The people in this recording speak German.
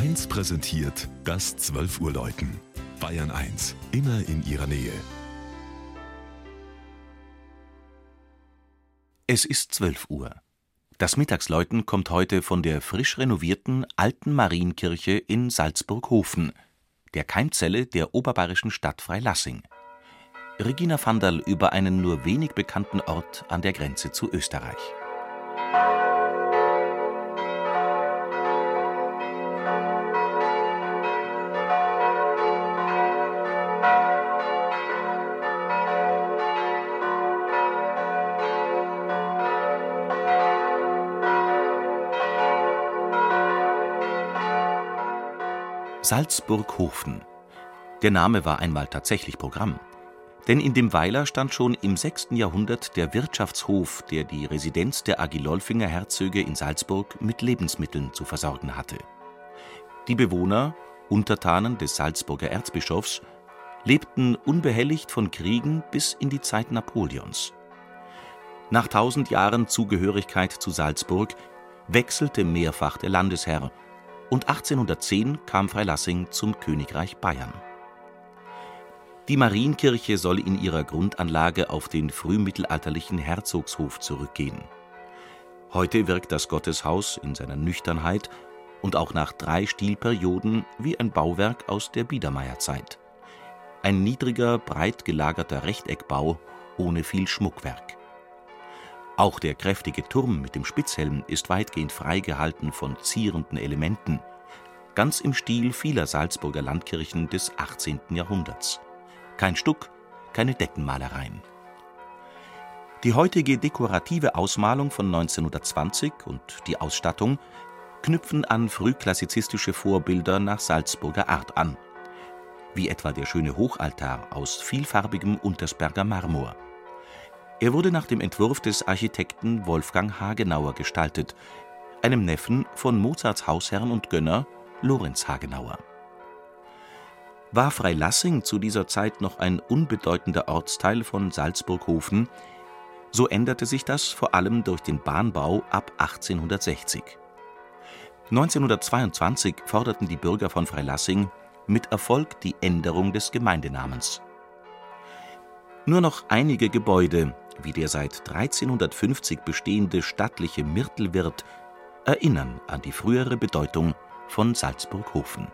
1 präsentiert das 12 Uhr Läuten. Bayern 1, immer in ihrer Nähe. Es ist 12 Uhr. Das Mittagsläuten kommt heute von der frisch renovierten Alten Marienkirche in Salzburghofen, der Keimzelle der oberbayerischen Stadt Freilassing. Regina Vandal über einen nur wenig bekannten Ort an der Grenze zu Österreich. Salzburghofen. Der Name war einmal tatsächlich Programm. Denn in dem Weiler stand schon im 6. Jahrhundert der Wirtschaftshof, der die Residenz der Agilolfinger Herzöge in Salzburg mit Lebensmitteln zu versorgen hatte. Die Bewohner, Untertanen des Salzburger Erzbischofs, lebten unbehelligt von Kriegen bis in die Zeit Napoleons. Nach tausend Jahren Zugehörigkeit zu Salzburg wechselte mehrfach der Landesherr und 1810 kam Freilassing zum Königreich Bayern. Die Marienkirche soll in ihrer Grundanlage auf den frühmittelalterlichen Herzogshof zurückgehen. Heute wirkt das Gotteshaus in seiner Nüchternheit und auch nach drei Stilperioden wie ein Bauwerk aus der Biedermeierzeit. Ein niedriger, breit gelagerter Rechteckbau ohne viel Schmuckwerk. Auch der kräftige Turm mit dem Spitzhelm ist weitgehend freigehalten von zierenden Elementen, ganz im Stil vieler Salzburger Landkirchen des 18. Jahrhunderts. Kein Stuck, keine Deckenmalereien. Die heutige dekorative Ausmalung von 1920 und die Ausstattung knüpfen an frühklassizistische Vorbilder nach Salzburger Art an, wie etwa der schöne Hochaltar aus vielfarbigem Untersberger Marmor. Er wurde nach dem Entwurf des Architekten Wolfgang Hagenauer gestaltet, einem Neffen von Mozarts Hausherrn und Gönner Lorenz Hagenauer. War Freilassing zu dieser Zeit noch ein unbedeutender Ortsteil von Salzburghofen, so änderte sich das vor allem durch den Bahnbau ab 1860. 1922 forderten die Bürger von Freilassing mit Erfolg die Änderung des Gemeindenamens. Nur noch einige Gebäude, wie der seit 1350 bestehende stattliche Myrtelwirt, erinnern an die frühere Bedeutung von Salzburghofen